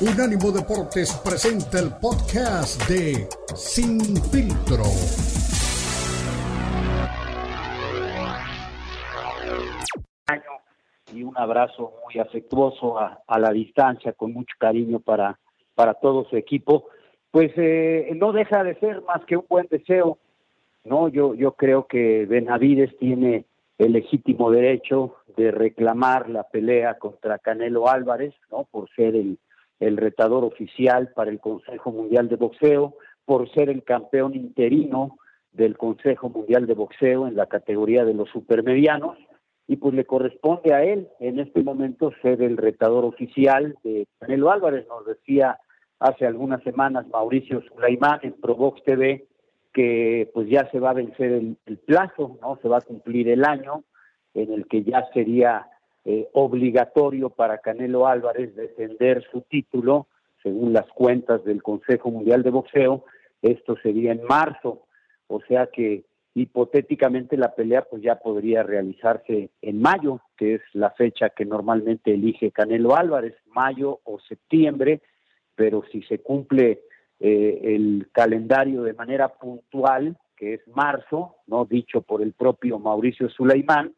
Unánimo Deportes presenta el podcast de Sin Filtro. Y un abrazo muy afectuoso a, la distancia, con mucho cariño para, para todo su equipo. Pues eh, no deja de ser más que un buen deseo, ¿no? Yo, yo creo que Benavides tiene el legítimo derecho de reclamar la pelea contra Canelo Álvarez, ¿no? Por ser el, el retador oficial para el Consejo Mundial de Boxeo, por ser el campeón interino del Consejo Mundial de Boxeo en la categoría de los supermedianos, y pues le corresponde a él en este momento ser el retador oficial de Canelo Álvarez. Nos decía hace algunas semanas Mauricio Sulaimán en Provox TV que pues ya se va a vencer el, el plazo, ¿no? Se va a cumplir el año en el que ya sería eh, obligatorio para Canelo Álvarez defender su título, según las cuentas del Consejo Mundial de Boxeo, esto sería en marzo, o sea que hipotéticamente la pelea pues ya podría realizarse en mayo, que es la fecha que normalmente elige Canelo Álvarez, mayo o septiembre, pero si se cumple eh, el calendario de manera puntual, que es marzo, no dicho por el propio Mauricio Sulaimán,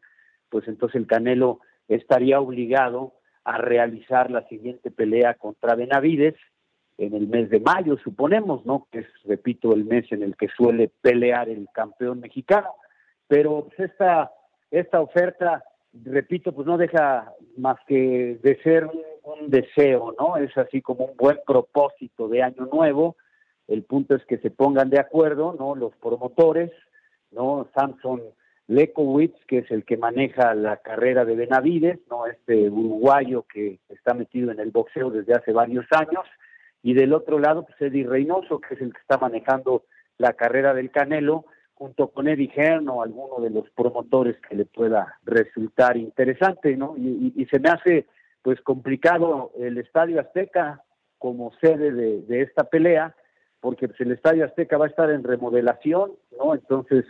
pues entonces el Canelo estaría obligado a realizar la siguiente pelea contra Benavides en el mes de mayo, suponemos, ¿no? Que es, repito, el mes en el que suele pelear el campeón mexicano. Pero pues, esta, esta oferta, repito, pues no deja más que de ser un, deseo, ¿no? Es así como un buen propósito de año nuevo. El punto es que se pongan de acuerdo, ¿no? Los promotores, ¿no? Samson Lekowitz, que es el que maneja la carrera de Benavides, no este uruguayo que está metido en el boxeo desde hace varios años, y del otro lado, pues Eddie Reynoso, que es el que está manejando la carrera del Canelo, junto con Eddie Hearn o alguno de los promotores que le pueda resultar interesante, ¿no? Y, se me hace pues complicado el Estadio Azteca como sede de, de esta pelea, porque pues, el Estadio Azteca va a estar en remodelación, ¿no? Entonces,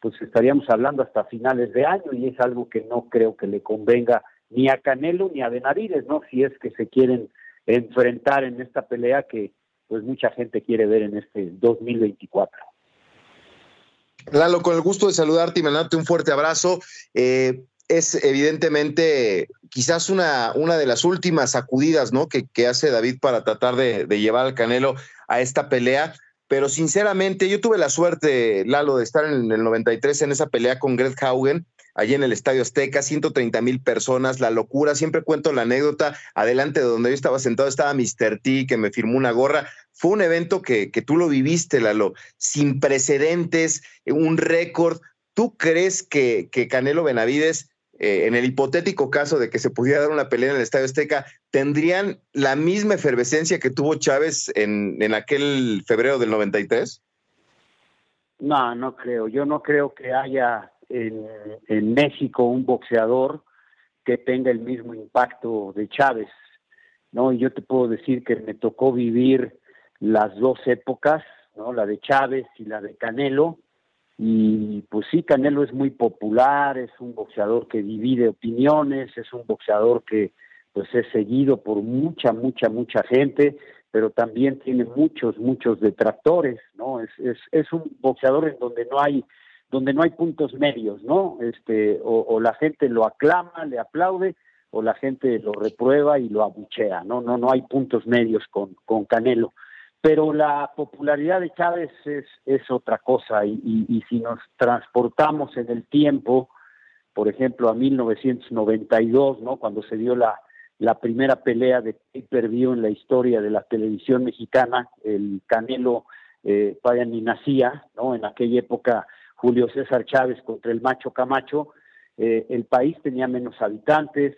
pues estaríamos hablando hasta finales de año y es algo que no creo que le convenga ni a Canelo ni a Benavides, ¿no? Si es que se quieren enfrentar en esta pelea que pues mucha gente quiere ver en este 2024. Lalo, con el gusto de saludarte y mandarte un fuerte abrazo. Eh, es evidentemente quizás una, una de las últimas sacudidas ¿no? que, hace David para tratar de, de llevar al Canelo a esta pelea pero sinceramente yo tuve la suerte, Lalo, de estar en el 93 en esa pelea con Greg Haugen, allí en el Estadio Azteca, 130 mil personas, la locura, siempre cuento la anécdota, adelante de donde yo estaba sentado estaba Mr. T, que me firmó una gorra, fue un evento que, que tú lo viviste, Lalo, sin precedentes, un récord, ¿tú crees que, que Canelo Benavides eh, en el hipotético caso de que se pudiera dar una pelea en el Estadio Azteca, ¿tendrían la misma efervescencia que tuvo Chávez en, en aquel febrero del 93? No, no creo. Yo no creo que haya en, en México un boxeador que tenga el mismo impacto de Chávez. ¿no? Y yo te puedo decir que me tocó vivir las dos épocas, ¿no? la de Chávez y la de Canelo, y pues sí, Canelo es muy popular, es un boxeador que divide opiniones, es un boxeador que pues es seguido por mucha, mucha, mucha gente, pero también tiene muchos, muchos detractores, ¿no? Es, es, es un boxeador en donde no hay donde no hay puntos medios, ¿no? Este, o, o la gente lo aclama, le aplaude, o la gente lo reprueba y lo abuchea, ¿no? No, no hay puntos medios con, con Canelo pero la popularidad de Chávez es, otra cosa y, si nos transportamos en el tiempo, por ejemplo, a 1992, ¿no? cuando se dio la, primera pelea de pay-per-view en la historia de la televisión mexicana, el Canelo eh, ni nacía, ¿no? en aquella época Julio César Chávez contra el Macho Camacho, eh, el país tenía menos habitantes,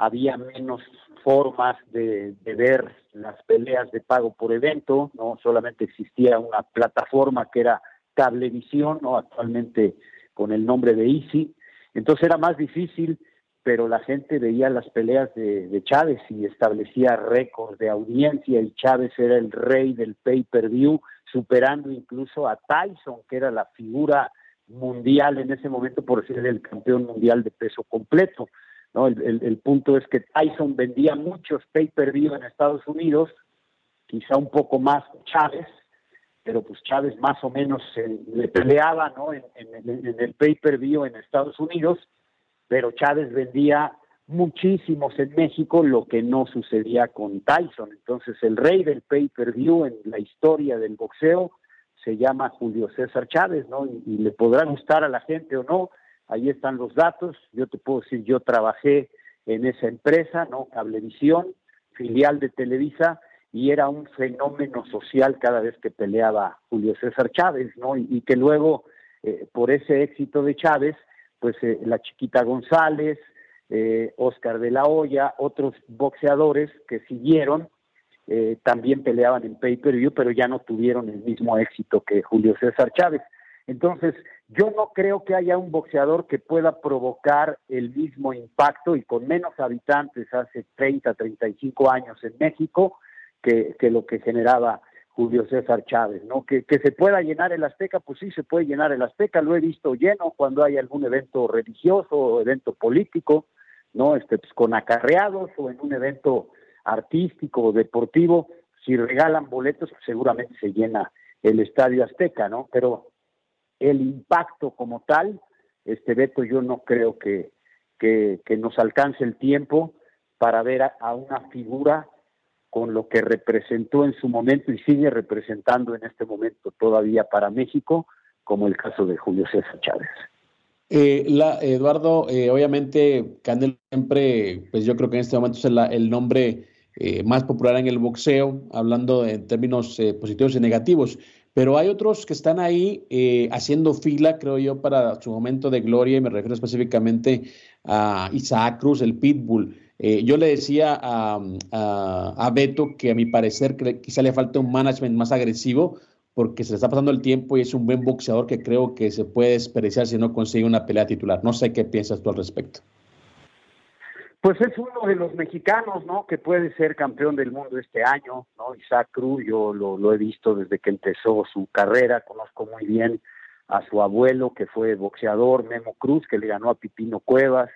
había menos formas de, ver las peleas de pago por evento, no solamente existía una plataforma que era Cablevisión, no actualmente con el nombre de Easy, entonces era más difícil, pero la gente veía las peleas de, de Chávez y establecía récords de audiencia y Chávez era el rey del pay-per-view, superando incluso a Tyson, que era la figura mundial en ese momento por ser el campeón mundial de peso completo. ¿No? El, punto es que Tyson vendía muchos pay-per-view en Estados Unidos, quizá un poco más Chávez, pero pues Chávez más o menos le peleaba ¿no? en, el pay-per-view en Estados Unidos, pero Chávez vendía muchísimos en México, lo que no sucedía con Tyson. Entonces el rey del pay-per-view en la historia del boxeo se llama Julio César Chávez, ¿no? y, le podrá gustar a la gente o no, ahí están los datos, yo te puedo decir, yo trabajé en esa empresa, ¿no? Cablevisión, filial de Televisa, y era un fenómeno social cada vez que peleaba Julio César Chávez, ¿no? Y, que luego, eh, por ese éxito de Chávez, pues eh, la chiquita González, eh, Oscar de la Hoya, otros boxeadores que siguieron, también peleaban en pay-per-view, pero ya no tuvieron el mismo éxito que Julio César Chávez. Entonces, yo no creo que haya un boxeador que pueda provocar el mismo impacto y con menos habitantes hace 30, 35 años en México que, lo que generaba Julio César Chávez, ¿no? Que, se pueda llenar el Azteca, pues sí se puede llenar el Azteca, lo he visto lleno cuando hay algún evento religioso o evento político, ¿no? Este, pues con acarreados o en un evento artístico o deportivo, si regalan boletos, pues seguramente se llena el Estadio Azteca, ¿no? Pero el impacto como tal, este Beto, yo no creo que, que, nos alcance el tiempo para ver a, una figura con lo que representó en su momento y sigue representando en este momento todavía para México, como el caso de Julio César Chávez. Eh, Eduardo, eh, obviamente Canelo siempre, pues yo creo que en este momento es el nombre eh, más popular en el boxeo, hablando en términos positivos y negativos pero hay otros que están ahí eh, haciendo fila, creo yo, para su momento de gloria, y me refiero específicamente a Isaac Cruz, el Pitbull. Eh, yo le decía a, a, Beto que a mi parecer quizá le falta un management más agresivo, porque se le está pasando el tiempo y es un buen boxeador que creo que se puede desperdiciar si no consigue una pelea titular. No sé qué piensas tú al respecto. Pues es uno de los mexicanos, ¿no? Que puede ser campeón del mundo este año, ¿no? Isaac Cruz, yo lo, he visto desde que empezó su carrera, conozco muy bien a su abuelo, que fue boxeador, Memo Cruz, que le ganó a Pipino Cuevas,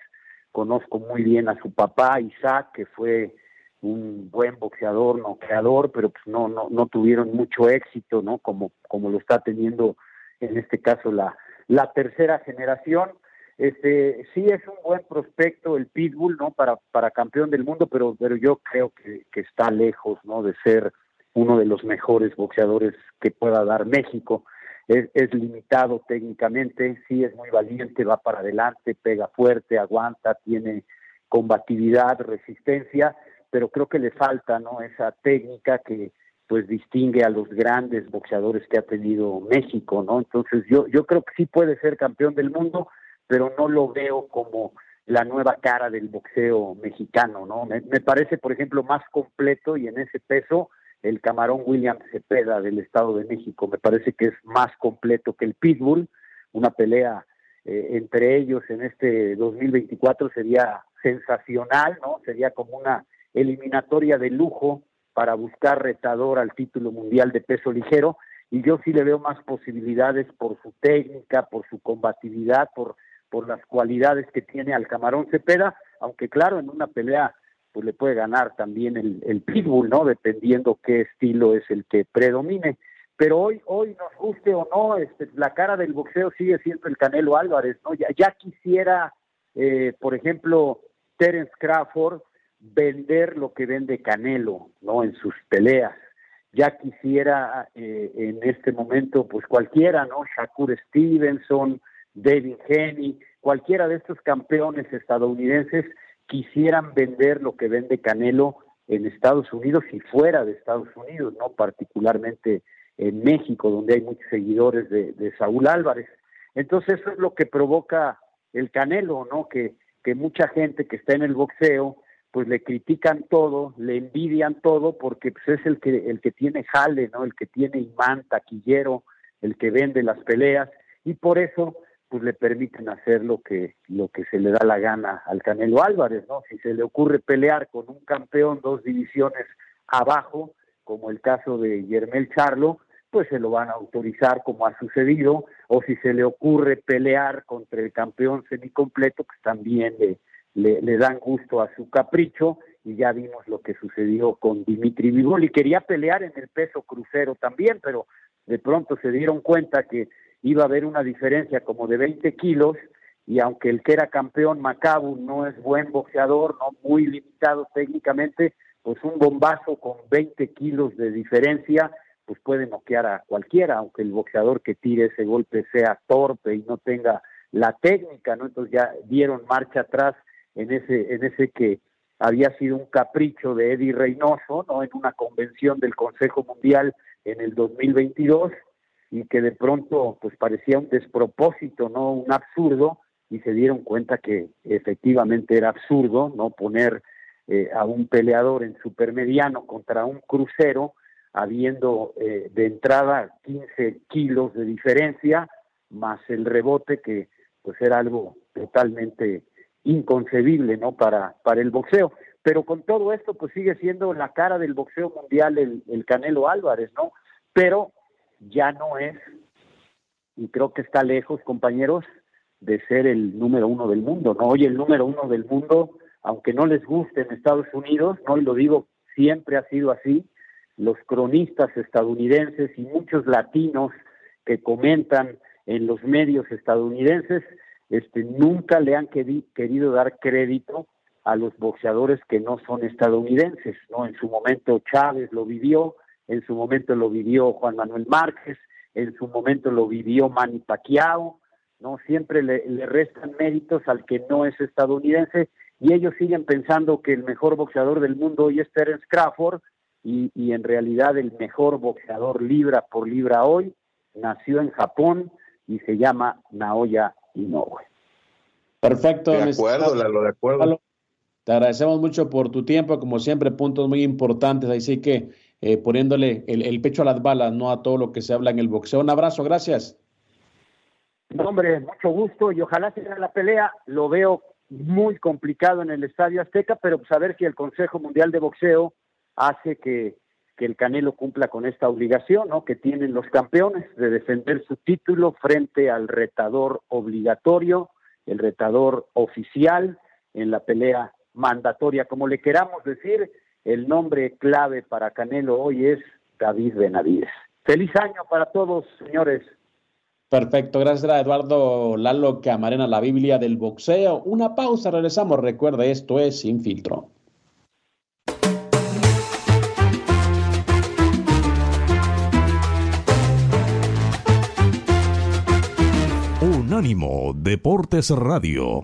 conozco muy bien a su papá, Isaac, que fue un buen boxeador, no creador, pero pues no, no, no tuvieron mucho éxito, ¿no? Como, como lo está teniendo en este caso la, la tercera generación este, sí es un buen prospecto el Pitbull, ¿no? Para, para campeón del mundo, pero, pero yo creo que, que está lejos, ¿no? De ser uno de los mejores boxeadores que pueda dar México. Es, es, limitado técnicamente, sí es muy valiente, va para adelante, pega fuerte, aguanta, tiene combatividad, resistencia, pero creo que le falta, ¿no? Esa técnica que pues distingue a los grandes boxeadores que ha tenido México, ¿no? Entonces yo yo creo que sí puede ser campeón del mundo, pero no lo veo como la nueva cara del boxeo mexicano, ¿no? Me, parece, por ejemplo, más completo y en ese peso el camarón William Cepeda del Estado de México. Me parece que es más completo que el Pitbull. Una pelea eh, entre ellos en este 2024 sería sensacional, ¿no? Sería como una eliminatoria de lujo para buscar retador al título mundial de peso ligero. Y yo sí le veo más posibilidades por su técnica, por su combatividad, por por las cualidades que tiene al Camarón Cepeda, aunque claro, en una pelea pues le puede ganar también el, el pitbull, ¿no? Dependiendo qué estilo es el que predomine. Pero hoy, hoy nos guste o no, este, la cara del boxeo sigue siendo el Canelo Álvarez, ¿no? Ya, ya quisiera, eh, por ejemplo, Terence Crawford vender lo que vende Canelo, ¿no? En sus peleas. Ya quisiera eh, en este momento, pues cualquiera, ¿no? Shakur Stevenson, David Henny, cualquiera de estos campeones estadounidenses quisieran vender lo que vende Canelo en Estados Unidos y fuera de Estados Unidos, no particularmente en México, donde hay muchos seguidores de, Saúl Álvarez. Entonces eso es lo que provoca el Canelo, ¿no? Que, que mucha gente que está en el boxeo, pues le critican todo, le envidian todo, porque pues, es el que, el que tiene jale, ¿no? El que tiene imán, taquillero, el que vende las peleas, y por eso pues le permiten hacer lo que lo que se le da la gana al Canelo Álvarez, ¿no? Si se le ocurre pelear con un campeón dos divisiones abajo, como el caso de Yermel Charlo, pues se lo van a autorizar como ha sucedido, o si se le ocurre pelear contra el campeón semicompleto, pues también le, le, dan gusto a su capricho y ya vimos lo que sucedió con Dimitri Vivol y quería pelear en el peso crucero también, pero de pronto se dieron cuenta que iba a haber una diferencia como de 20 kilos y aunque el que era campeón Macabu no es buen boxeador, no muy limitado técnicamente, pues un bombazo con 20 kilos de diferencia pues puede noquear a cualquiera, aunque el boxeador que tire ese golpe sea torpe y no tenga la técnica, ¿no? Entonces ya dieron marcha atrás en ese, en ese que había sido un capricho de Eddie Reynoso, ¿no? En una convención del Consejo Mundial en el 2022 y que de pronto pues parecía un despropósito, ¿no? Un absurdo y se dieron cuenta que efectivamente era absurdo, ¿no? Poner eh, a un peleador en supermediano contra un crucero habiendo eh, de entrada 15 kilos de diferencia, más el rebote que pues era algo totalmente inconcebible no para para el boxeo pero con todo esto pues sigue siendo la cara del boxeo mundial el, el Canelo Álvarez no pero ya no es y creo que está lejos compañeros de ser el número uno del mundo no hoy el número uno del mundo aunque no les guste en Estados Unidos no y lo digo siempre ha sido así los cronistas estadounidenses y muchos latinos que comentan en los medios estadounidenses este, nunca le han querido dar crédito a los boxeadores que no son estadounidenses, ¿no? En su momento Chávez lo vivió, en su momento lo vivió Juan Manuel Márquez, en su momento lo vivió Manny Pacquiao, ¿no? Siempre le, le restan méritos al que no es estadounidense y ellos siguen pensando que el mejor boxeador del mundo hoy es Terence Crawford y, y en realidad el mejor boxeador libra por libra hoy nació en Japón y se llama Naoya Inoue. Perfecto. De acuerdo, Lalo, de acuerdo. Te agradecemos mucho por tu tiempo, como siempre, puntos muy importantes, así que eh, poniéndole el, el, pecho a las balas, no a todo lo que se habla en el boxeo. Un abrazo, gracias. No, hombre, mucho gusto y ojalá sea la pelea. Lo veo muy complicado en el Estadio Azteca, pero pues, si el Consejo Mundial de Boxeo hace que, que el Canelo cumpla con esta obligación, ¿no? Que tienen los campeones de defender su título frente al retador obligatorio, el retador oficial en la pelea mandatoria, como le queramos decir, el nombre clave para Canelo hoy es David Benavides. Feliz año para todos, señores. Perfecto, gracias a Eduardo Lalo Camarena, la Biblia del boxeo. Una pausa, regresamos. Recuerda, esto es Sin Filtro. Unánimo Deportes Radio.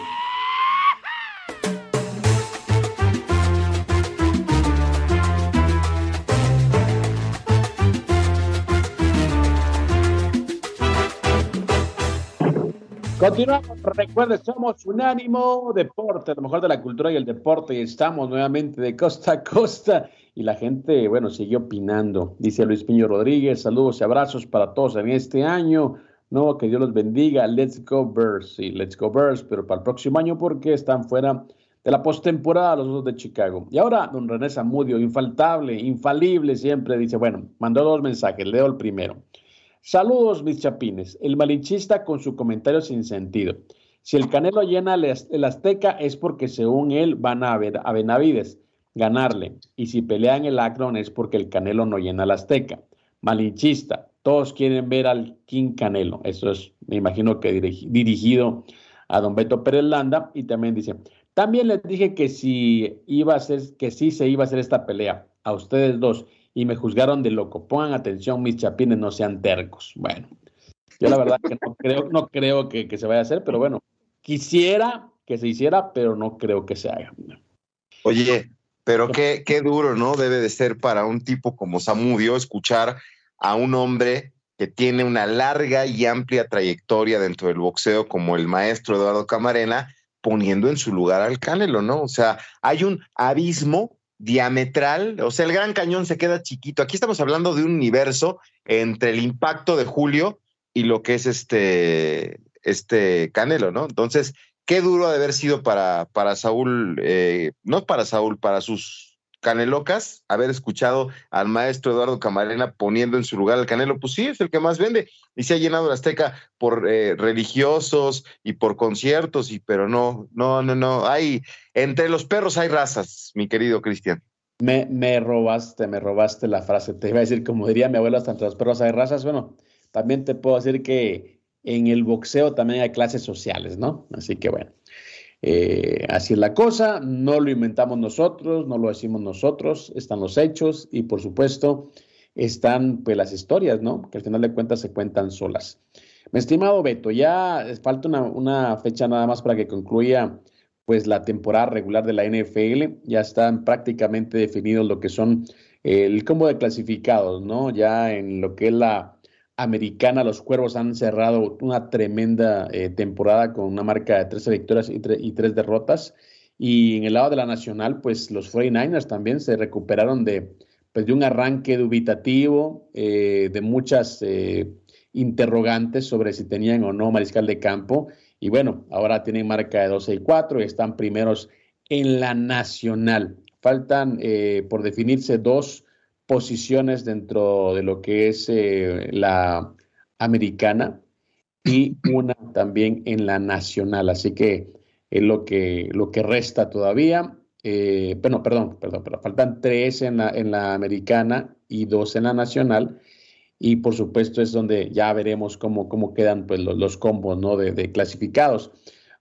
Continuamos, recuerde, somos Unánimo Deporte, lo mejor de la cultura y el deporte, y estamos nuevamente de costa a costa, y la gente, bueno, sigue opinando. Dice Luis Piño Rodríguez, saludos y abrazos para todos en este año, no, que Dios los bendiga, let's go Bears, sí, let's go Bears, pero para el próximo año porque están fuera de la postemporada los dos de Chicago. Y ahora, don René Zamudio, infaltable, infalible siempre, dice, bueno, mandó dos mensajes, leo el primero. Saludos, mis chapines. El malinchista con su comentario sin sentido. Si el Canelo llena el Azteca es porque según él van a, ver a Benavides ganarle. Y si pelean el Akron es porque el Canelo no llena el Azteca. Malinchista. Todos quieren ver al King Canelo. Eso es, me imagino que dirigido a don Beto Pérez Landa. Y también dice, también les dije que si iba a ser, que sí se iba a hacer esta pelea a ustedes dos y me juzgaron de loco. Pongan atención, mis chapines, no sean tercos. Bueno, yo la verdad que no creo, no creo que, que, se vaya a hacer, pero bueno, quisiera que se hiciera, pero no creo que se haga. Oye, pero qué, qué duro, ¿no? Debe de ser para un tipo como Samudio escuchar a un hombre que tiene una larga y amplia trayectoria dentro del boxeo como el maestro Eduardo Camarena, poniendo en su lugar al Canelo, ¿no? O sea, hay un abismo diametral, o sea, el Gran Cañón se queda chiquito. Aquí estamos hablando de un universo entre el impacto de Julio y lo que es este, este Canelo, ¿no? Entonces, qué duro ha de haber sido para, para Saúl, eh, no para Saúl, para sus Canelocas, haber escuchado al maestro Eduardo Camarena poniendo en su lugar al Canelo, pues sí, es el que más vende y se ha llenado la Azteca por eh, religiosos y por conciertos, y pero no, no, no, no, hay, entre los perros hay razas, mi querido Cristian. Me, robaste, me robaste la frase, te iba a decir, como diría mi abuela, hasta entre los perros hay razas, bueno, también te puedo decir que en el boxeo también hay clases sociales, ¿no? Así que bueno. Eh, así es la cosa, no lo inventamos nosotros, no lo decimos nosotros, están los hechos y por supuesto están pues las historias, ¿no? Que al final de cuentas se cuentan solas. Mi estimado Beto, ya falta una, fecha nada más para que concluya pues la temporada regular de la NFL, ya están prácticamente definidos lo que son el combo de clasificados, ¿no? Ya en lo que es la americana, los Cuervos han cerrado una tremenda eh, temporada con una marca de 13 victorias y, y, 3 derrotas. Y en el lado de la nacional, pues los 49ers también se recuperaron de, pues, de un arranque dubitativo, eh, de muchas eh, interrogantes sobre si tenían o no mariscal de campo. Y bueno, ahora tienen marca de 12 y 4 y están primeros en la nacional. Faltan por definirse dos posiciones dentro de lo que es eh, la americana y una también en la nacional. Así que es lo que, lo que resta todavía. Eh, bueno, perdón, perdón, pero faltan tres en la, en la americana y dos en la nacional. Y por supuesto es donde ya veremos cómo, cómo quedan pues, los, combos ¿no? de, de, clasificados.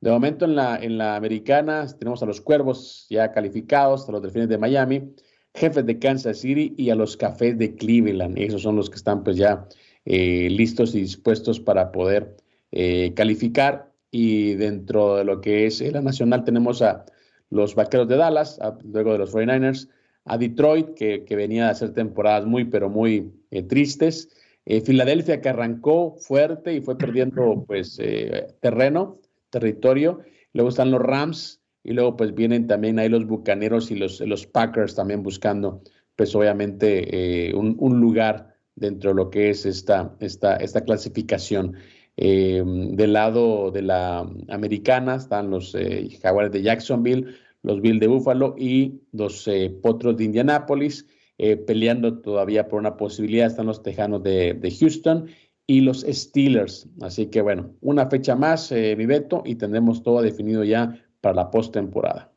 De momento en la, en la americana tenemos a los Cuervos ya calificados, a los Delfines de Miami, Jefes de Kansas City y a los Cafés de Cleveland. Esos son los que están pues ya eh, listos y dispuestos para poder eh, calificar. Y dentro de lo que es la nacional tenemos a los Vaqueros de Dallas, luego de los 49ers, a Detroit, que, venía a hacer temporadas muy, pero muy eh, tristes. Filadelfia, que arrancó fuerte y fue perdiendo pues terreno, territorio. Luego están los Rams, y luego pues vienen también ahí los Bucaneros y los, los Packers también buscando pues obviamente eh, un, lugar dentro de lo que es esta, esta, esta clasificación. Eh, del lado de la americana están los eh, Jaguares de Jacksonville, los Bills de Buffalo y los Potros de Indianápolis. peleando todavía por una posibilidad están los Tejanos de, de, Houston y los Steelers. Así que bueno, una fecha más, mi Beto, y tendremos todo definido ya para la postemporada.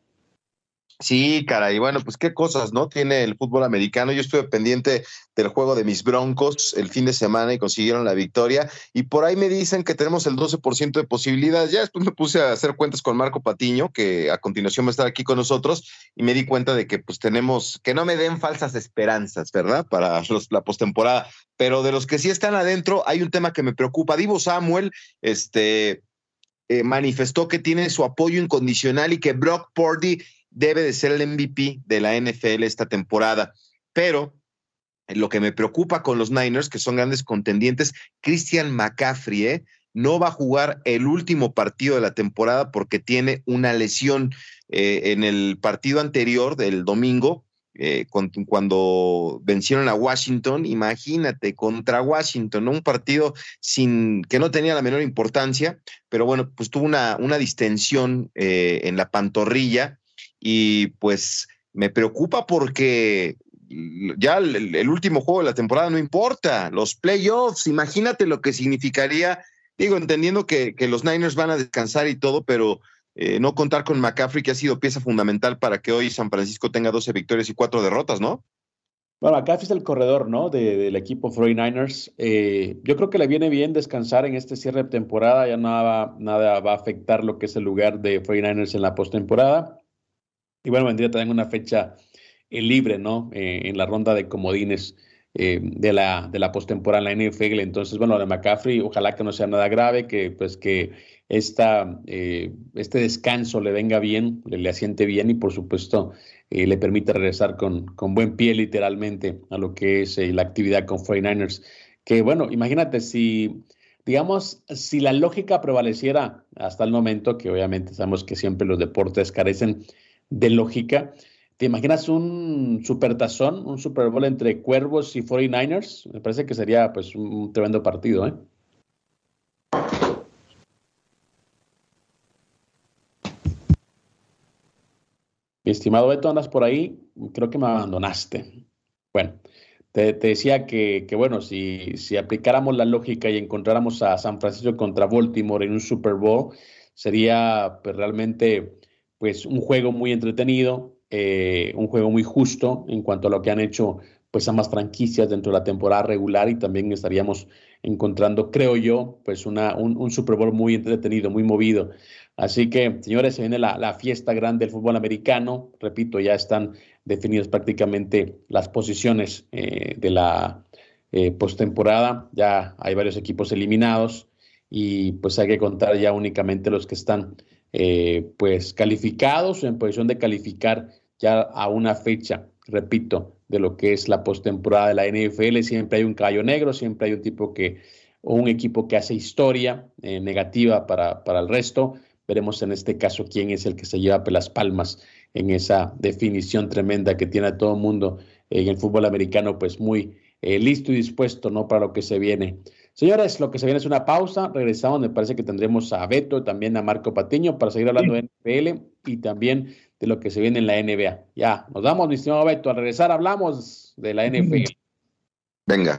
Sí, caray, bueno, pues qué cosas, ¿no? Tiene el fútbol americano. Yo estuve pendiente del juego de mis Broncos el fin de semana y consiguieron la victoria. Y por ahí me dicen que tenemos el 12% de posibilidades. Ya después me puse a hacer cuentas con Marco Patiño, que a continuación va a estar aquí con nosotros, y me di cuenta de que pues tenemos, que no me den falsas esperanzas, ¿verdad? Para la postemporada. Pero de los que sí están adentro, hay un tema que me preocupa. Divo Samuel, este eh, manifestó que tiene su apoyo incondicional y que Brock Purdy debe de ser el MVP de la NFL esta temporada. Pero eh, lo que me preocupa con los Niners, que son grandes contendientes, Christian McCaffrey, ¿eh? no va a jugar el último partido de la temporada porque tiene una lesión en el partido anterior del domingo. Eh, cuando, vencieron a Washington, imagínate, contra Washington, un partido sin que no tenía la menor importancia, pero bueno, pues tuvo una, distensión eh, en la pantorrilla y pues me preocupa porque ya el, último juego de la temporada no importa, los playoffs, imagínate lo que significaría, digo, entendiendo que los Niners van a descansar y todo, pero eh, no contar con McCaffrey, que ha sido pieza fundamental para que hoy San Francisco tenga 12 victorias y 4 derrotas, ¿no? Bueno, McCaffrey es el corredor, ¿no? del equipo 49ers. Eh, yo creo que le viene bien descansar en este cierre de temporada. Ya nada, nada va a afectar lo que es el lugar de 49ers en la postemporada. Y bueno, vendría también una fecha eh, libre, ¿no? en la ronda de comodines de la, de la postemporada en la NFL. Entonces, bueno, de McCaffrey, ojalá que no sea nada grave, que pues que esta, eh, este descanso le venga bien, le, asiente bien y por supuesto eh, le permite regresar con, con, buen pie literalmente a lo que es eh, la actividad con 49ers. que bueno, imagínate si, digamos, si la lógica prevaleciera hasta el momento, que obviamente sabemos que siempre los deportes carecen de lógica, ¿te imaginas un supertazón, un Super Bowl entre Cuervos y 49ers? Me parece que sería pues un tremendo partido, ¿eh? Mi estimado Beto, andas por ahí, creo que me abandonaste. Bueno, te, decía que, bueno, si, si, aplicáramos la lógica y encontráramos a San Francisco contra Baltimore en un Super Bowl, sería pues, realmente pues, un juego muy entretenido, eh, un juego muy justo en cuanto a lo que han hecho pues ambas franquicias dentro de la temporada regular y también estaríamos encontrando, creo yo, pues una, un, Super Bowl muy entretenido, muy movido. Así que, señores, se viene la, fiesta grande del fútbol americano. Repito, ya están definidas prácticamente las posiciones eh, de la eh, postemporada. Ya hay varios equipos eliminados y pues hay que contar ya únicamente los que están eh, pues calificados o en posición de calificar ya a una fecha, repito, de lo que es la postemporada de la NFL. Siempre hay un caballo negro, siempre hay un tipo que o un equipo que hace historia negativa para, para el resto Veremos en este caso quién es el que se lleva las palmas en esa definición tremenda que tiene a todo el mundo en el fútbol americano, pues muy eh, listo y dispuesto ¿no? para lo que se viene. Señores, lo que se viene es una pausa. Regresamos, me parece que tendremos a Beto también a Marco Patiño para seguir hablando de NFL y también de lo que se viene en la NBA. Ya, nos damos, mi estimado Beto. Al regresar hablamos de la NFL. Venga.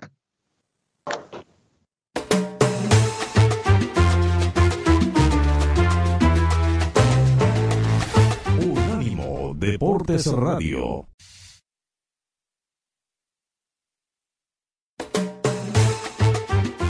Deportes Radio.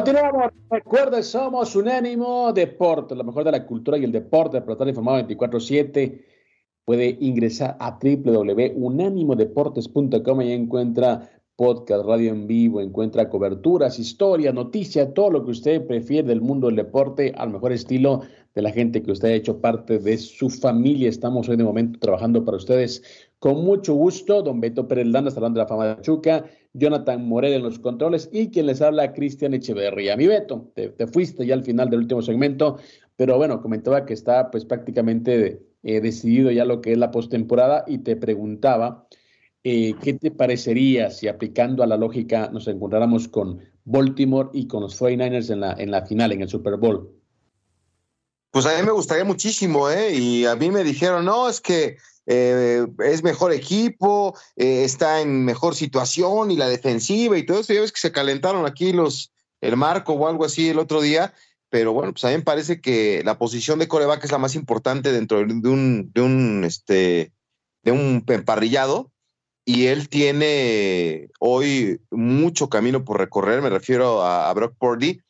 Continuamos. Recuerde, somos Unánimo Deporte, lo mejor de la cultura y el deporte. Para estar informado 24-7, puede ingresar a www.unánimodeportes.com y encuentra podcast, radio en vivo, encuentra coberturas, historias, noticias, todo lo que usted prefiere del mundo del deporte al mejor estilo de la gente que usted ha hecho parte de su familia. Estamos hoy de momento trabajando para ustedes con mucho gusto. Don Beto Pérez Landa, hablando de la fama de Chuca, Jonathan Morel en los controles y quien les habla, Cristian Echeverría. Mi Beto, te, fuiste ya al final del último segmento, pero bueno, comentaba que está pues prácticamente eh, decidido ya lo que es la postemporada y te preguntaba eh, ¿qué te parecería si aplicando a la lógica nos encontráramos con Baltimore y con los 49ers en la, en la final, en el Super Bowl? Pues a mí me gustaría muchísimo, ¿eh? Y a mí me dijeron, no, es que eh, es mejor equipo, eh, está en mejor situación y la defensiva y todo eso. Ya ves que se calentaron aquí los, el marco o algo así el otro día, pero bueno, pues a mí me parece que la posición de coreback es la más importante dentro de un, de un, este, de un emparrillado y él tiene hoy mucho camino por recorrer, me refiero a, Brock Purdy,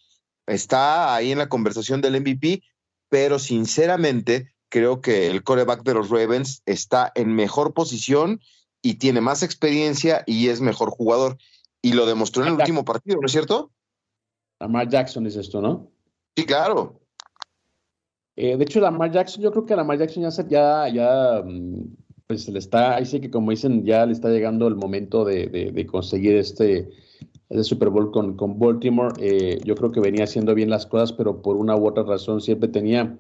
está ahí en la conversación del MVP, pero sinceramente creo que el coreback de los Ravens está en mejor posición y tiene más experiencia y es mejor jugador. Y lo demostró en el último partido, ¿no es cierto? Lamar Jackson es esto, ¿no? Sí, claro. Eh, de hecho, Lamar Jackson, yo creo que Lamar Jackson ya, ya, ya mm, pues le está, ahí sí que como dicen, ya le está llegando el momento de, conseguir este, este, Super Bowl con, con Baltimore. Eh, yo creo que venía haciendo bien las cosas, pero por una u otra razón siempre tenía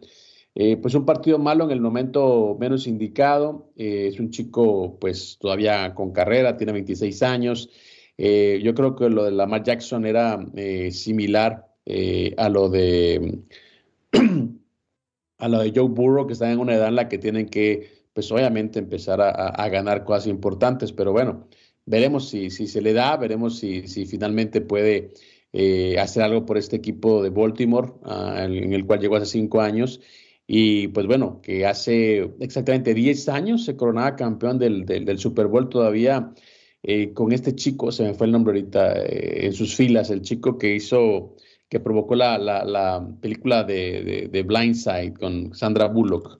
eh, pues un partido malo en el momento menos indicado. Eh, es un chico pues todavía con carrera, tiene 26 años. yo creo que lo de Lamar Jackson era similar a lo de a lo de Joe Burrow, que está en una edad en la que tienen que pues obviamente empezar a, ganar cosas importantes, pero bueno, veremos si, si se le da, veremos si, si finalmente puede eh, hacer algo por este equipo de Baltimore, ah, en el cual llegó hace cinco años. Y pues bueno, que hace exactamente 10 años se coronaba campeón del, del, Super Bowl todavía eh, con este chico, se me fue el nombre ahorita, eh, en sus filas, el chico que hizo que provocó la, la, película de, de, Blindside con Sandra Bullock.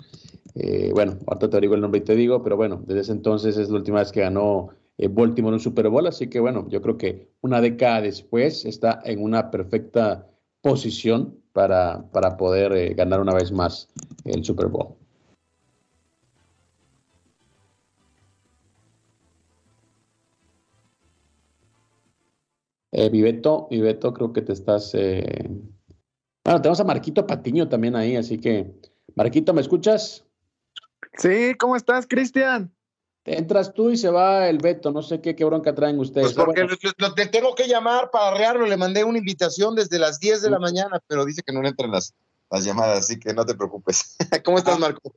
Eh, bueno, ahorita te digo el nombre y te digo, pero bueno, desde ese entonces es la última vez que ganó eh, Baltimore un Super Bowl, así que bueno, yo creo que una década después está en una perfecta posición para, para poder eh, ganar una vez más el Super Bowl. Eh, Viveto, Viveto, creo que te estás. Eh... Bueno, tenemos a Marquito Patiño también ahí, así que. Marquito, ¿me escuchas? Sí, ¿cómo estás, Cristian? Entras tú y se va el Beto, no sé qué, qué bronca traen ustedes. Pues porque lo, te tengo que llamar para arrearlo, le mandé una invitación desde las 10 de la mañana, pero dice que no le entran las, las llamadas, así que no te preocupes. ¿Cómo estás, ah. Marco?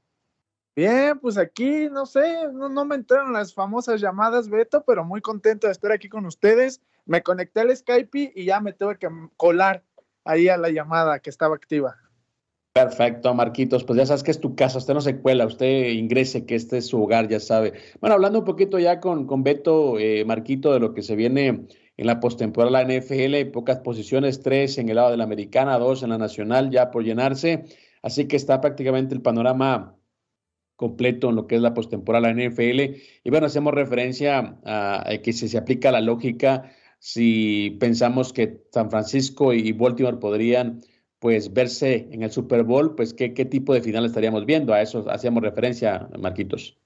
Bien, pues aquí, no sé, no, no me entraron las famosas llamadas, Beto, pero muy contento de estar aquí con ustedes me conecté al Skype y ya me tuve que colar ahí a la llamada que estaba activa. Perfecto, Marquitos. Pues ya sabes que es tu casa, usted no se cuela, usted ingrese, que este es su hogar, ya sabe. Bueno, hablando un poquito ya con, con Beto, eh, Marquito, de lo que se viene en la postemporada de la NFL, pocas posiciones, tres en el lado de la americana, dos en la nacional, ya por llenarse. Así que está prácticamente el panorama completo en lo que es la postemporada de la NFL. Y bueno, hacemos referencia a, a que si se aplica la lógica si pensamos que San Francisco y Baltimore podrían pues verse en el Super Bowl, pues qué, qué tipo de final estaríamos viendo. A eso hacíamos referencia, Marquitos.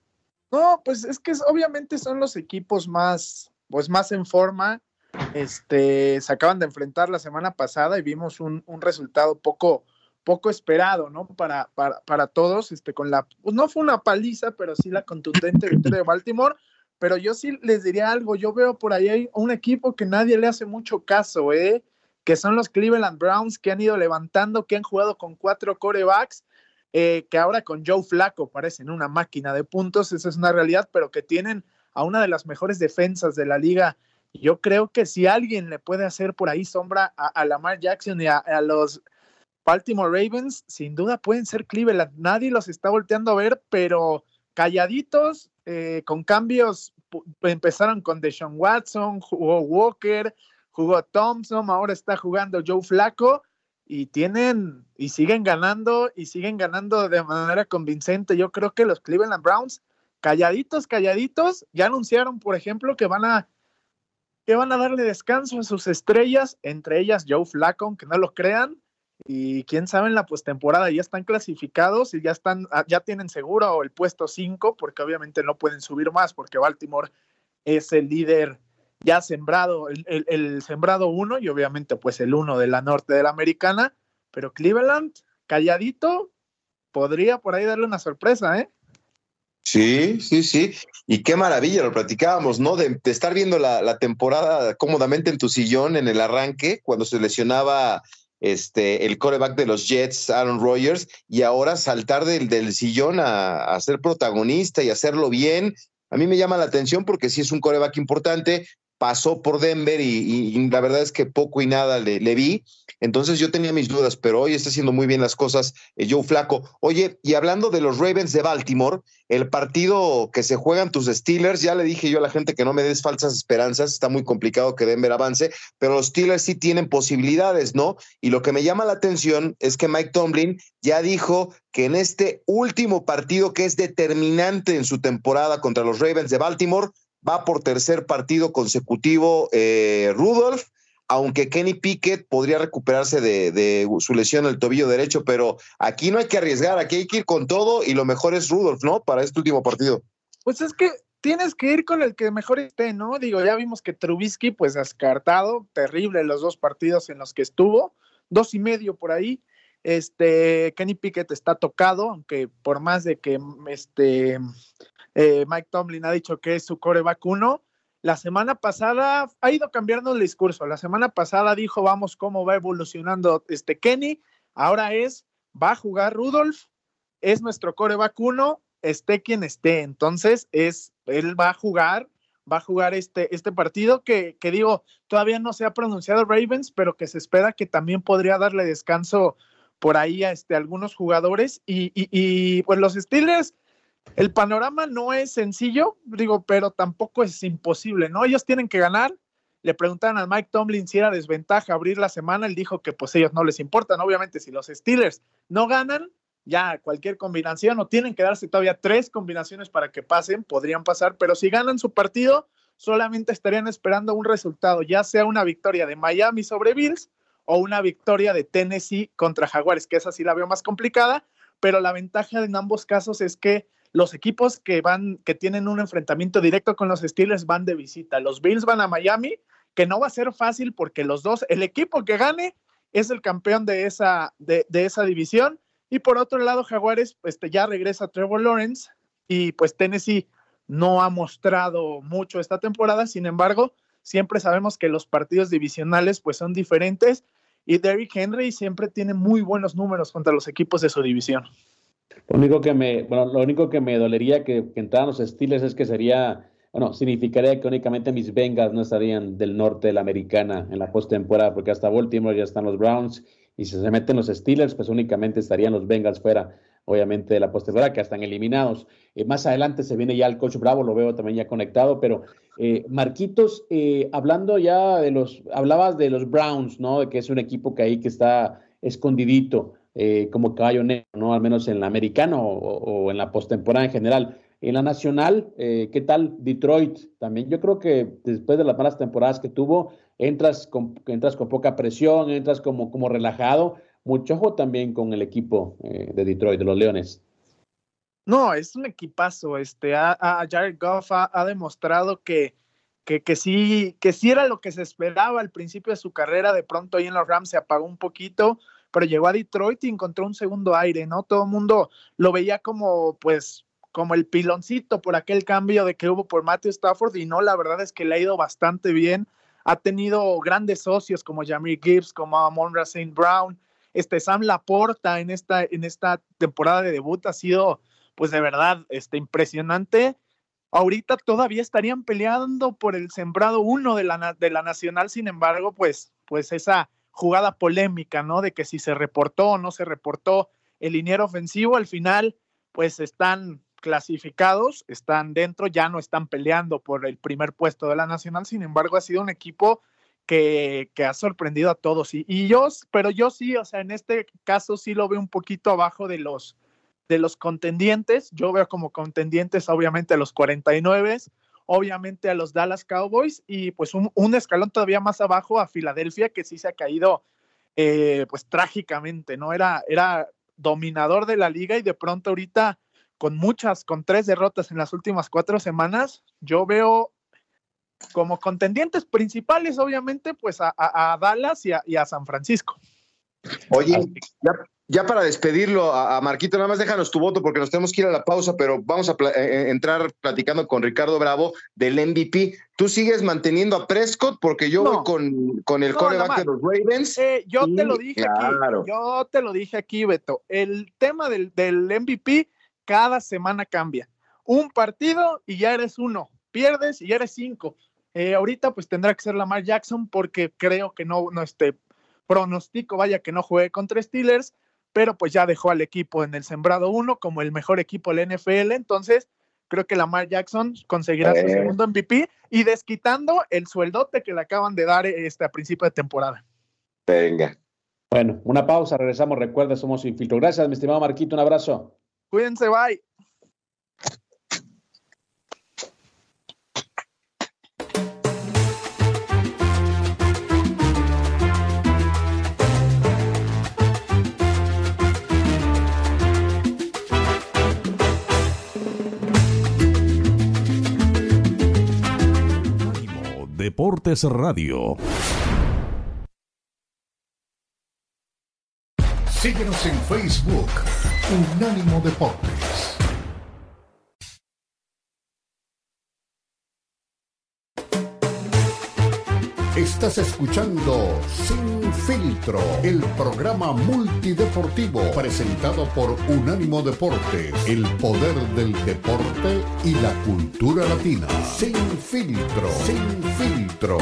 No, pues es que obviamente son los equipos más, pues más en forma. Este, se acaban de enfrentar la semana pasada y vimos un, un resultado poco, poco esperado, ¿no? Para, para, para todos, este, con la, pues no fue una paliza, pero sí la contundente victoria de Baltimore pero yo sí les diría algo, yo veo por ahí un equipo que nadie le hace mucho caso, ¿eh? Que son los Cleveland Browns que han ido levantando, que han jugado con cuatro corebacks, eh, que ahora con Joe Flaco parecen una máquina de puntos, esa es una realidad, pero que tienen a una de las mejores defensas de la liga. Yo creo que si alguien le puede hacer por ahí sombra a, Lamar Jackson y a, los Baltimore Ravens, sin duda pueden ser Cleveland. Nadie los está volteando a ver, pero calladitos, eh, con cambios, empezaron con Deshaun Watson, jugó Walker, jugó Thompson, ahora está jugando Joe Flaco y tienen y siguen ganando y siguen ganando de manera convincente. Yo creo que los Cleveland Browns, calladitos, calladitos, ya anunciaron, por ejemplo, que van a que van a darle descanso a sus estrellas, entre ellas Joe Flaco, aunque no lo crean, y quién sabe en la postemporada ya están clasificados y ya están ah, ya tienen seguro el puesto 5 porque obviamente no pueden subir más porque Baltimore es el líder ya sembrado el, sembrado 1 y obviamente pues el 1 de la norte de la americana pero Cleveland calladito podría por ahí darle una sorpresa eh Sí, sí, sí. Y qué maravilla, lo platicábamos, ¿no? De, estar viendo la, temporada cómodamente en tu sillón en el arranque, cuando se lesionaba este, el coreback de los Jets, Aaron Rodgers, y ahora saltar del, del sillón a, ser protagonista y hacerlo bien. A mí me llama la atención porque sí es un coreback importante, pasó por Denver y, la verdad es que poco y nada le, vi. Entonces yo tenía mis dudas, pero hoy está haciendo muy bien las cosas eh, Joe Flaco. Oye, y hablando de los Ravens de Baltimore, el partido que se juegan tus Steelers, ya le dije yo a la gente que no me des falsas esperanzas, está muy complicado que Denver avance, pero los Steelers sí tienen posibilidades, ¿no? Y lo que me llama la atención es que Mike Tomlin ya dijo que en este último partido que es determinante en su temporada contra los Ravens de Baltimore, va por tercer partido consecutivo eh, Rudolph, aunque Kenny Pickett podría recuperarse de, su lesión el tobillo derecho, pero aquí no hay que arriesgar, aquí hay que ir con todo y lo mejor es Rudolph, ¿no? Para este último partido. Pues es que tienes que ir con el que mejor esté, ¿no? Digo, ya vimos que Trubisky, pues descartado, terrible los dos partidos en los que estuvo, dos y medio por ahí. Este, Kenny Pickett está tocado, aunque por más de que este eh, Mike Tomlin ha dicho que es su core vacuno. La semana pasada ha ido cambiando el discurso. La semana pasada dijo, vamos, cómo va evolucionando este Kenny. Ahora es, va a jugar Rudolph, es nuestro core vacuno, esté quien esté. Entonces, es, él va a jugar, va a jugar este, este partido que, que digo, todavía no se ha pronunciado Ravens, pero que se espera que también podría darle descanso por ahí a este, algunos jugadores. Y, y, y pues los Steelers el panorama no es sencillo, digo, pero tampoco es imposible, ¿no? Ellos tienen que ganar, le preguntaron a Mike Tomlin si era desventaja abrir la semana, él dijo que pues ellos no les importan, obviamente si los Steelers no ganan, ya cualquier combinación o tienen que darse todavía tres combinaciones para que pasen, podrían pasar, pero si ganan su partido, solamente estarían esperando un resultado, ya sea una victoria de Miami sobre Bills o una victoria de Tennessee contra Jaguares, que esa sí la veo más complicada, pero la ventaja en ambos casos es que los equipos que van, que tienen un enfrentamiento directo con los Steelers van de visita. Los Bills van a Miami, que no va a ser fácil porque los dos, el equipo que gane es el campeón de esa, de, esa división. Y por otro lado, Jaguares, este, ya regresa Trevor Lawrence y pues Tennessee no ha mostrado mucho esta temporada. Sin embargo, siempre sabemos que los partidos divisionales pues son diferentes y Derrick Henry siempre tiene muy buenos números contra los equipos de su división. Lo único que me, bueno, lo único que me dolería que, que entraran los Steelers es que sería, bueno, significaría que únicamente mis Bengals no estarían del norte de la americana en la postemporada, porque hasta Baltimore ya están los Browns, y si se meten los Steelers, pues únicamente estarían los Bengals fuera, obviamente, de la postemporada, que están eliminados. Eh, más adelante se viene ya el coach Bravo, lo veo también ya conectado, pero eh, Marquitos, eh, hablando ya de los, hablabas de los Browns, ¿no? De que es un equipo que ahí que está escondidito. Eh, como caballo negro, ¿no? Al menos en la americana o, en la postemporada en general. En la nacional, eh, ¿qué tal Detroit? También yo creo que después de las malas temporadas que tuvo, entras con, entras con poca presión, entras como, como relajado. Mucho ojo también con el equipo eh, de Detroit, de los Leones. No, es un equipazo. Este, a, Jared Goff ha, demostrado que, que, que, sí, que sí era lo que se esperaba al principio de su carrera. De pronto ahí en los Rams se apagó un poquito pero llegó a Detroit y encontró un segundo aire, ¿no? Todo el mundo lo veía como, pues, como el piloncito por aquel cambio de que hubo por Matthew Stafford y no, la verdad es que le ha ido bastante bien. Ha tenido grandes socios como Jamie Gibbs, como Amon St. Brown, este Sam Laporta en esta, en esta temporada de debut ha sido, pues de verdad, este, impresionante. Ahorita todavía estarían peleando por el sembrado uno de la, de la Nacional, sin embargo, pues, pues esa jugada polémica, ¿no? De que si se reportó o no se reportó el liniero ofensivo, al final, pues están clasificados, están dentro, ya no están peleando por el primer puesto de la Nacional, sin embargo, ha sido un equipo que, que ha sorprendido a todos. Y, yo, pero yo sí, o sea, en este caso sí lo veo un poquito abajo de los, de los contendientes. Yo veo como contendientes, obviamente, a los 49, obviamente a los Dallas Cowboys y pues un, escalón todavía más abajo a Filadelfia que sí se ha caído eh, pues trágicamente, ¿no? Era, era dominador de la liga y de pronto ahorita con muchas, con tres derrotas en las últimas cuatro semanas, yo veo como contendientes principales, obviamente, pues a, Dallas y a, y a, San Francisco. Oye, ya, ya para despedirlo a, Marquito, nada más déjanos tu voto porque nos tenemos que ir a la pausa, pero vamos a eh, eh, entrar platicando con Ricardo Bravo del MVP. ¿Tú sigues manteniendo a Prescott? Porque yo voy con, con el coreback de los Ravens. Eh, yo te lo dije aquí, yo te lo dije aquí, Beto. El tema del, del MVP cada semana cambia. Un partido y ya eres uno, pierdes y ya eres cinco. ahorita pues tendrá que ser Lamar Jackson porque creo que no, no este pronostico, vaya que no juegue contra Steelers pero pues ya dejó al equipo en el sembrado uno como el mejor equipo del NFL, entonces creo que Lamar Jackson conseguirá su segundo MVP y desquitando el sueldote que le acaban de dar este, a principio de temporada. Venga. Bueno, una pausa, regresamos. Recuerda, somos Infiltro. Gracias, mi estimado Marquito, un abrazo. Cuídense, bye. Radio. Síguenos en Facebook, Unánimo Deportes. Estás escuchando Sin Filtro, el programa multideportivo presentado por Unánimo Deportes, el poder del deporte y la cultura latina. Sin Filtro, Sin Filtro.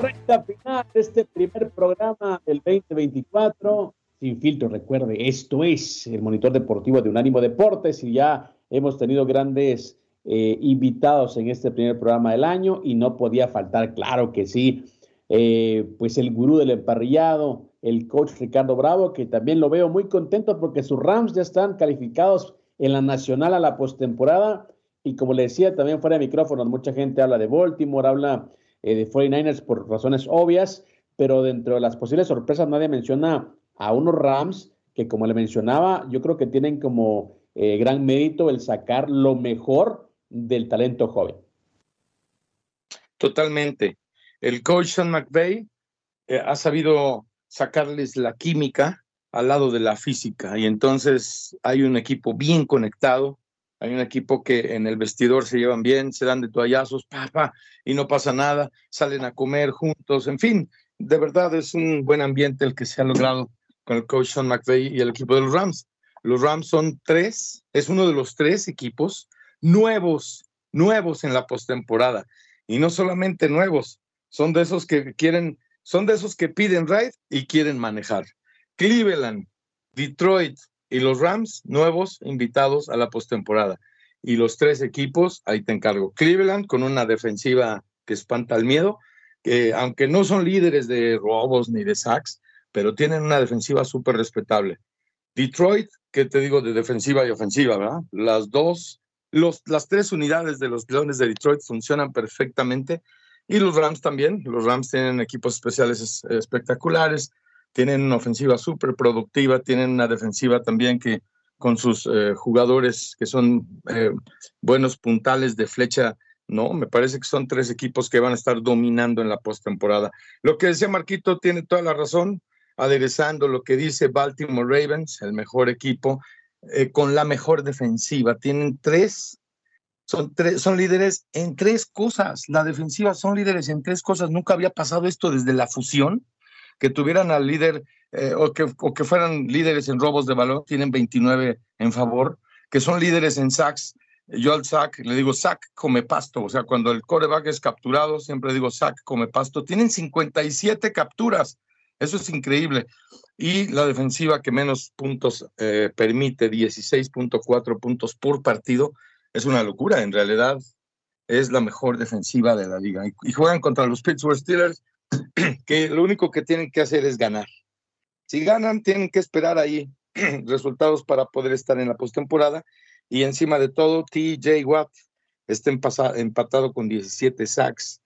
Recta final de este primer programa del 2024 sin filtro. Recuerde, esto es el monitor deportivo de Unánimo Deportes y ya hemos tenido grandes eh, invitados en este primer programa del año y no podía faltar, claro que sí, eh, pues el gurú del emparrillado, el coach Ricardo Bravo, que también lo veo muy contento porque sus Rams ya están calificados en la nacional a la postemporada. Y como le decía también fuera de micrófonos, mucha gente habla de Baltimore, habla eh, de 49ers por razones obvias, pero dentro de las posibles sorpresas nadie menciona a unos Rams que como le mencionaba, yo creo que tienen como eh, gran mérito el sacar lo mejor del talento joven. Totalmente. El coach Sean McVay eh, ha sabido sacarles la química al lado de la física y entonces hay un equipo bien conectado, hay un equipo que en el vestidor se llevan bien, se dan de toallazos, papá, y no pasa nada, salen a comer juntos, en fin, de verdad es un buen ambiente el que se ha logrado con el coach Sean McVay y el equipo de los Rams. Los Rams son tres, es uno de los tres equipos nuevos, nuevos en la postemporada. Y no solamente nuevos, son de esos que quieren, son de esos que piden ride y quieren manejar. Cleveland, Detroit y los Rams, nuevos invitados a la postemporada. Y los tres equipos, ahí te encargo. Cleveland con una defensiva que espanta el miedo, que aunque no son líderes de robos ni de sacks, pero tienen una defensiva súper respetable. Detroit, que te digo de defensiva y ofensiva, ¿verdad? Las dos los, las tres unidades de los Leones de Detroit funcionan perfectamente y los Rams también. Los Rams tienen equipos especiales espectaculares, tienen una ofensiva súper productiva, tienen una defensiva también que con sus eh, jugadores que son eh, buenos puntales de flecha, no, me parece que son tres equipos que van a estar dominando en la postemporada. Lo que decía Marquito tiene toda la razón, aderezando lo que dice Baltimore Ravens, el mejor equipo, eh, con la mejor defensiva. Tienen tres, son tres, son líderes en tres cosas. La defensiva son líderes en tres cosas. Nunca había pasado esto desde la fusión, que tuvieran al líder eh, o, que, o que fueran líderes en robos de balón, tienen 29 en favor, que son líderes en sacks. Yo al sack le digo sack come pasto, o sea, cuando el coreback es capturado, siempre digo sack come pasto. Tienen 57 capturas, eso es increíble y la defensiva que menos puntos eh, permite, 16.4 puntos por partido, es una locura. En realidad es la mejor defensiva de la liga. Y, juegan contra los Pittsburgh Steelers, que lo único que tienen que hacer es ganar. Si ganan, tienen que esperar ahí resultados para poder estar en la postemporada. Y encima de todo, TJ Watt está empatado con 17 sacks.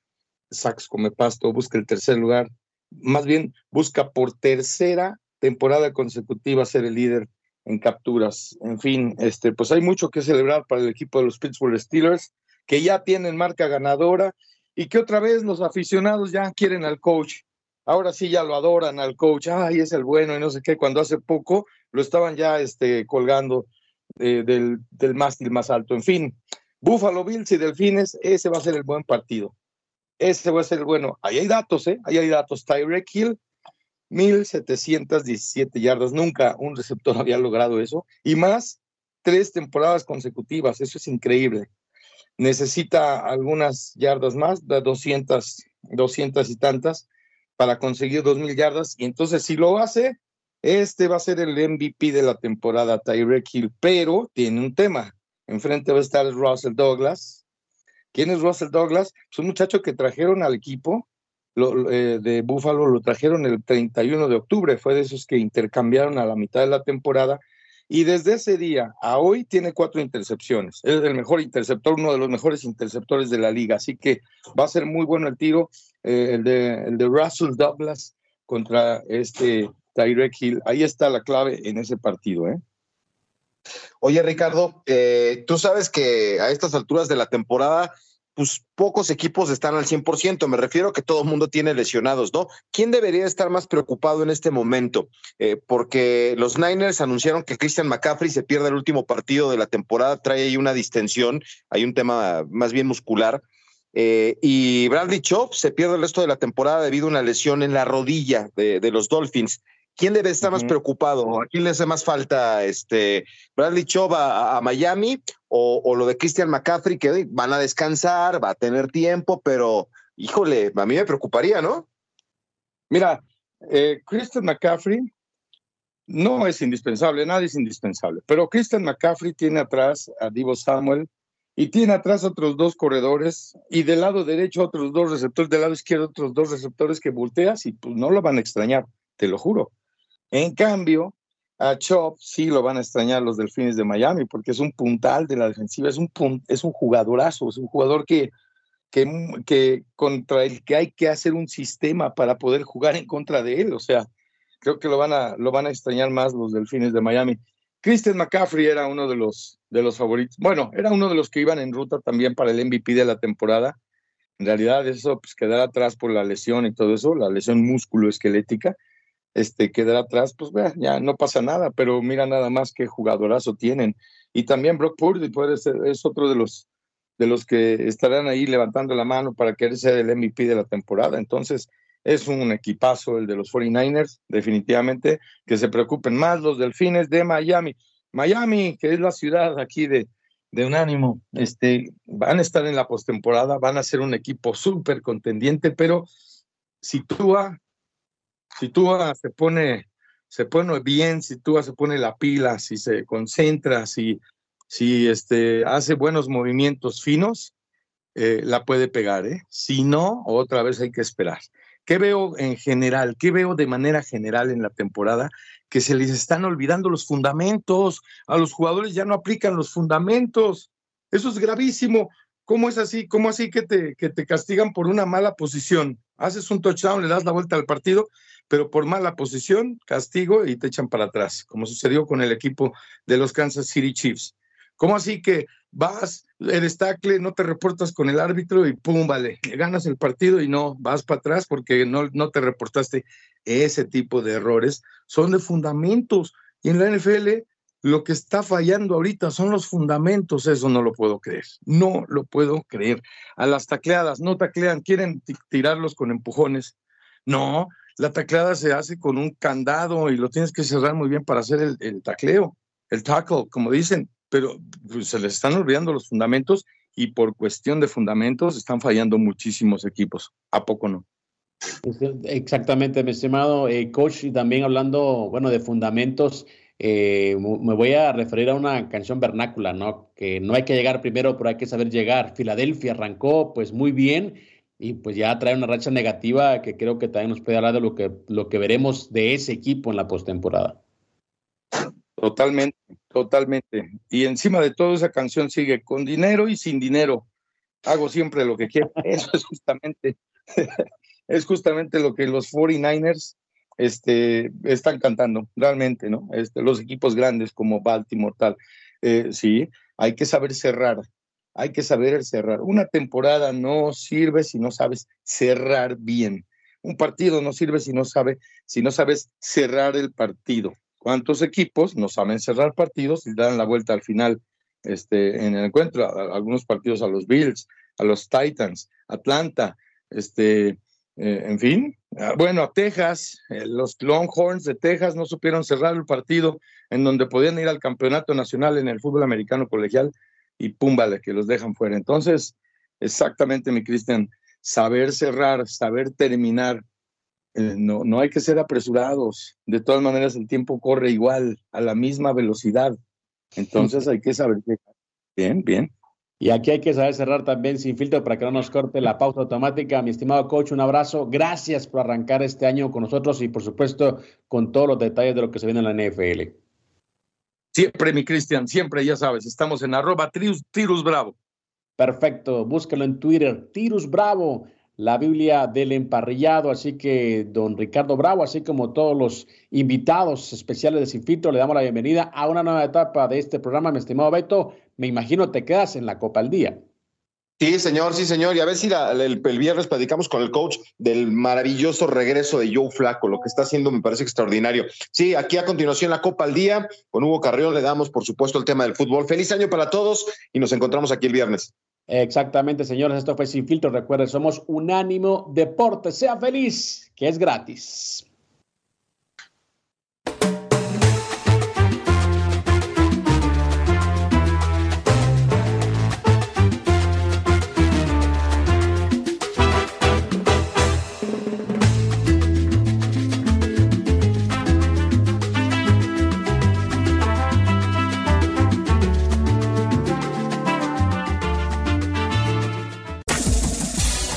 Sacks come pasto, busca el tercer lugar. Más bien, busca por tercera temporada consecutiva ser el líder en capturas. En fin, este, pues hay mucho que celebrar para el equipo de los Pittsburgh Steelers, que ya tienen marca ganadora y que otra vez los aficionados ya quieren al coach. Ahora sí ya lo adoran al coach, ay, es el bueno y no sé qué, cuando hace poco lo estaban ya este, colgando eh, del, del mástil más alto. En fin, Buffalo Bills y Delfines, ese va a ser el buen partido. Ese va a ser bueno. Ahí hay datos, ¿eh? Ahí hay datos. Tyreek Hill 1717 yardas. Nunca un receptor había logrado eso. Y más tres temporadas consecutivas. Eso es increíble. Necesita algunas yardas más, de 200, 200 y tantas, para conseguir 2000 yardas. Y entonces, si lo hace, este va a ser el MVP de la temporada, Tyreek Hill. Pero tiene un tema. Enfrente va a estar Russell Douglas. ¿Quién es Russell Douglas? Es un muchacho que trajeron al equipo eh, de Buffalo lo trajeron el 31 de octubre, fue de esos que intercambiaron a la mitad de la temporada y desde ese día a hoy tiene cuatro intercepciones. Es el mejor interceptor, uno de los mejores interceptores de la liga, así que va a ser muy bueno el tiro, eh, el, de, el de Russell Douglas contra este Tyreek Hill. Ahí está la clave en ese partido, ¿eh? Oye, Ricardo, eh, tú sabes que a estas alturas de la temporada pues pocos equipos están al 100%. Me refiero a que todo el mundo tiene lesionados, ¿no? ¿Quién debería estar más preocupado en este momento? Eh, porque los Niners anunciaron que Christian McCaffrey se pierde el último partido de la temporada, trae ahí una distensión, hay un tema más bien muscular. Eh, y Bradley Chop se pierde el resto de la temporada debido a una lesión en la rodilla de, de los Dolphins. ¿Quién debe estar más preocupado? ¿A quién le hace más falta este Bradley Chubb a, Miami o, lo de Christian McCaffrey que van a descansar, va a tener tiempo, pero híjole, a mí me preocuparía, ¿no? Mira, eh, Christian McCaffrey no es indispensable, nadie es indispensable. Pero Christian McCaffrey tiene atrás a Divo Samuel y tiene atrás otros dos corredores y del lado derecho otros dos receptores, del lado izquierdo otros dos receptores que volteas y pues no lo van a extrañar, te lo juro. En cambio, a Chop sí lo van a extrañar los Delfines de Miami porque es un puntal de la defensiva, es un, es un jugadorazo, es un jugador que, que, que contra el que hay que hacer un sistema para poder jugar en contra de él, o sea, creo que lo van a, lo van a extrañar más los Delfines de Miami. Christian McCaffrey era uno de los, de los favoritos. Bueno, era uno de los que iban en ruta también para el MVP de la temporada. En realidad, eso pues, quedará atrás por la lesión y todo eso, la lesión músculo-esquelética. Este, quedará atrás, pues ya no pasa nada, pero mira nada más qué jugadorazo tienen. Y también Brock Purdy puede ser, es otro de los, de los que estarán ahí levantando la mano para querer ser el MVP de la temporada. Entonces, es un equipazo el de los 49ers, definitivamente, que se preocupen más los delfines de Miami. Miami, que es la ciudad aquí de, de un ánimo, este, van a estar en la postemporada, van a ser un equipo súper contendiente, pero si Tua, si Tua se pone, se pone bien, si Tua se pone la pila, si se concentra, si, si este, hace buenos movimientos finos, eh, la puede pegar, ¿eh? Si no, otra vez hay que esperar. ¿Qué veo en general? ¿Qué veo de manera general en la temporada? Que se les están olvidando los fundamentos. A los jugadores ya no aplican los fundamentos. Eso es gravísimo. ¿Cómo es así? ¿Cómo así que te, que te castigan por una mala posición? Haces un touchdown, le das la vuelta al partido, pero por mala posición, castigo y te echan para atrás, como sucedió con el equipo de los Kansas City Chiefs. ¿Cómo así que vas, eres tackle, no te reportas con el árbitro y pum, vale, ganas el partido y no, vas para atrás porque no, no te reportaste? Ese tipo de errores son de fundamentos. Y en la NFL lo que está fallando ahorita son los fundamentos, eso no lo puedo creer, no lo puedo creer. A las tacleadas, no taclean, quieren tirarlos con empujones. No, la tacleada se hace con un candado y lo tienes que cerrar muy bien para hacer el, el tacleo, el tackle, como dicen pero pues, se les están olvidando los fundamentos y por cuestión de fundamentos están fallando muchísimos equipos. ¿A poco no? Exactamente, mi estimado eh, coach, y también hablando, bueno, de fundamentos, eh, me voy a referir a una canción vernácula, ¿no? Que no hay que llegar primero, pero hay que saber llegar. Filadelfia arrancó pues muy bien y pues ya trae una racha negativa que creo que también nos puede hablar de lo que, lo que veremos de ese equipo en la postemporada. Totalmente, totalmente. Y encima de todo esa canción sigue con dinero y sin dinero. Hago siempre lo que quiero. Eso es justamente, es justamente lo que los 49ers este, están cantando, realmente, ¿no? Este, los equipos grandes como Baltimore, tal. Eh, sí, hay que saber cerrar, hay que saber cerrar. Una temporada no sirve si no sabes cerrar bien. Un partido no sirve si no sabe, si no sabes cerrar el partido cuántos equipos no saben cerrar partidos y dan la vuelta al final este, en el encuentro. algunos partidos a los Bills, a los Titans, Atlanta, este, eh, en fin. Ah, bueno, a Texas, eh, los Longhorns de Texas no supieron cerrar el partido en donde podían ir al campeonato nacional en el fútbol americano colegial y pum, vale, que los dejan fuera. Entonces, exactamente, mi Cristian, saber cerrar, saber terminar eh, no, no hay que ser apresurados. De todas maneras, el tiempo corre igual, a la misma velocidad. Entonces hay que saber. Bien, bien. Y aquí hay que saber cerrar también sin filtro para que no nos corte la pausa automática. Mi estimado coach, un abrazo. Gracias por arrancar este año con nosotros y por supuesto con todos los detalles de lo que se viene en la NFL. Siempre, mi Cristian, siempre, ya sabes, estamos en arroba tirus Bravo. Perfecto, búscalo en Twitter, Tirus Bravo la Biblia del emparrillado. Así que, don Ricardo Bravo, así como todos los invitados especiales de Sinfito, le damos la bienvenida a una nueva etapa de este programa, mi estimado Beto. Me imagino te quedas en la Copa al Día. Sí, señor, sí, señor. Y a ver si el, viernes platicamos con el coach del maravilloso regreso de Joe Flaco. Lo que está haciendo me parece extraordinario. Sí, aquí a continuación la Copa al Día. Con Hugo Carrión le damos, por supuesto, el tema del fútbol. Feliz año para todos y nos encontramos aquí el viernes. Exactamente, señores, esto fue Sin Filtro. Recuerden, somos Unánimo Deporte. Sea feliz, que es gratis.